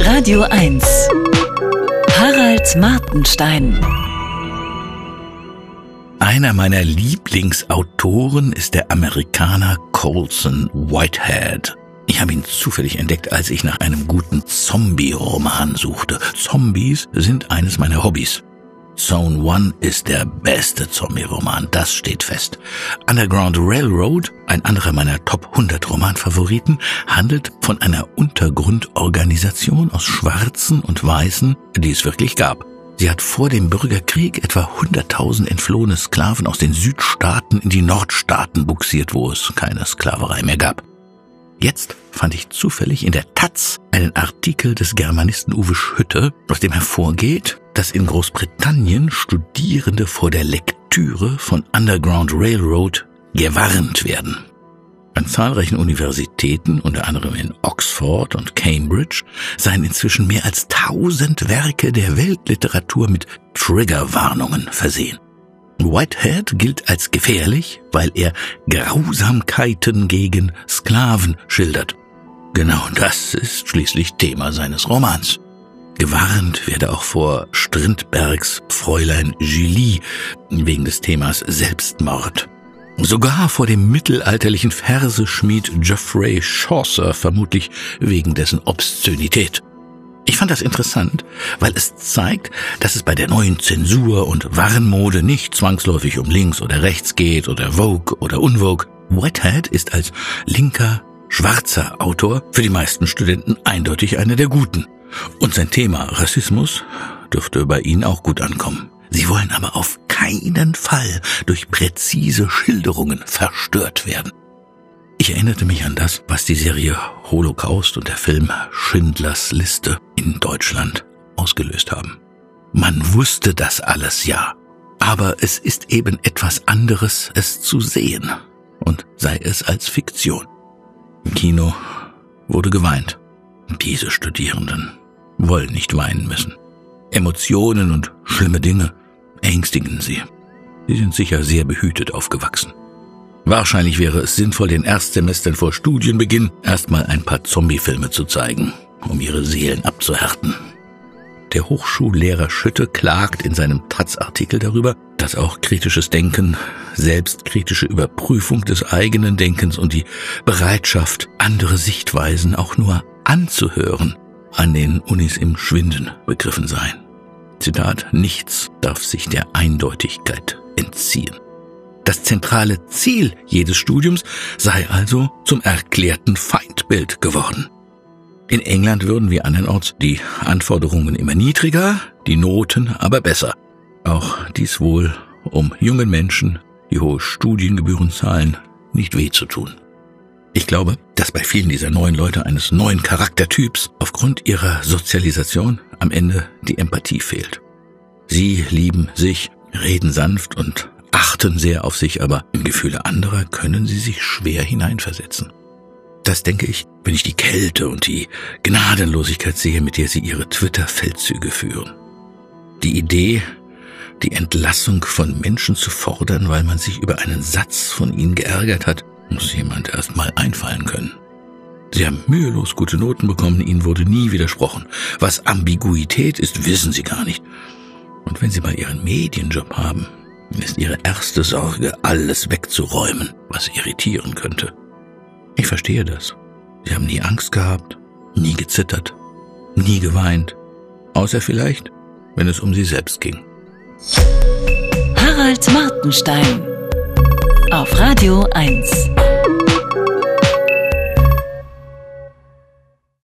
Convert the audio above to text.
Radio 1 Harald Martenstein Einer meiner Lieblingsautoren ist der Amerikaner Colson Whitehead. Ich habe ihn zufällig entdeckt, als ich nach einem guten Zombie-Roman suchte. Zombies sind eines meiner Hobbys. Zone One ist der beste Zombie-Roman, das steht fest. Underground Railroad, ein anderer meiner Top 100 Romanfavoriten, handelt von einer Untergrundorganisation aus Schwarzen und Weißen, die es wirklich gab. Sie hat vor dem Bürgerkrieg etwa 100.000 entflohene Sklaven aus den Südstaaten in die Nordstaaten buxiert, wo es keine Sklaverei mehr gab. Jetzt fand ich zufällig in der Taz einen Artikel des Germanisten Uwe Schütte, aus dem hervorgeht, dass in Großbritannien Studierende vor der Lektüre von Underground Railroad gewarnt werden. An zahlreichen Universitäten, unter anderem in Oxford und Cambridge, seien inzwischen mehr als tausend Werke der Weltliteratur mit Triggerwarnungen versehen. Whitehead gilt als gefährlich, weil er Grausamkeiten gegen Sklaven schildert. Genau das ist schließlich Thema seines Romans. Gewarnt werde auch vor Strindbergs Fräulein Julie wegen des Themas Selbstmord. Sogar vor dem mittelalterlichen Verseschmied Geoffrey Chaucer, vermutlich wegen dessen Obszönität. Ich fand das interessant, weil es zeigt, dass es bei der neuen Zensur und Warnmode nicht zwangsläufig um links oder rechts geht oder Vogue oder Unvogue. Whitehead ist als linker, schwarzer Autor für die meisten Studenten eindeutig einer der guten. Und sein Thema Rassismus dürfte bei Ihnen auch gut ankommen. Sie wollen aber auf keinen Fall durch präzise Schilderungen verstört werden. Ich erinnerte mich an das, was die Serie Holocaust und der Film Schindlers Liste in Deutschland ausgelöst haben. Man wusste das alles ja, aber es ist eben etwas anderes, es zu sehen, und sei es als Fiktion. Im Kino wurde geweint. Diese Studierenden wollen nicht weinen müssen. Emotionen und schlimme Dinge ängstigen sie. Sie sind sicher sehr behütet aufgewachsen. Wahrscheinlich wäre es sinnvoll, den Erstsemestern vor Studienbeginn erstmal ein paar Zombiefilme zu zeigen, um ihre Seelen abzuhärten. Der Hochschullehrer Schütte klagt in seinem Taz-Artikel darüber, dass auch kritisches Denken, selbstkritische Überprüfung des eigenen Denkens und die Bereitschaft, andere Sichtweisen auch nur anzuhören, an den Unis im Schwinden begriffen seien. Zitat, nichts darf sich der Eindeutigkeit entziehen. Das zentrale Ziel jedes Studiums sei also zum erklärten Feindbild geworden. In England würden wie andernorts die Anforderungen immer niedriger, die Noten aber besser. Auch dies wohl, um jungen Menschen, die hohe Studiengebühren zahlen, nicht weh zu tun. Ich glaube, dass bei vielen dieser neuen Leute eines neuen Charaktertyps aufgrund ihrer Sozialisation am Ende die Empathie fehlt. Sie lieben sich, reden sanft und achten sehr auf sich, aber in Gefühle anderer können sie sich schwer hineinversetzen. Das denke ich, wenn ich die Kälte und die Gnadenlosigkeit sehe, mit der sie ihre Twitter-Feldzüge führen. Die Idee, die Entlassung von Menschen zu fordern, weil man sich über einen Satz von ihnen geärgert hat, muss jemand erst mal einfallen können. Sie haben mühelos gute Noten bekommen, ihnen wurde nie widersprochen. Was Ambiguität ist, wissen sie gar nicht. Und wenn sie mal ihren Medienjob haben, ist ihre erste Sorge, alles wegzuräumen, was irritieren könnte. Ich verstehe das. Sie haben nie Angst gehabt, nie gezittert, nie geweint, außer vielleicht, wenn es um sie selbst ging. Harald Martenstein auf Radio 1.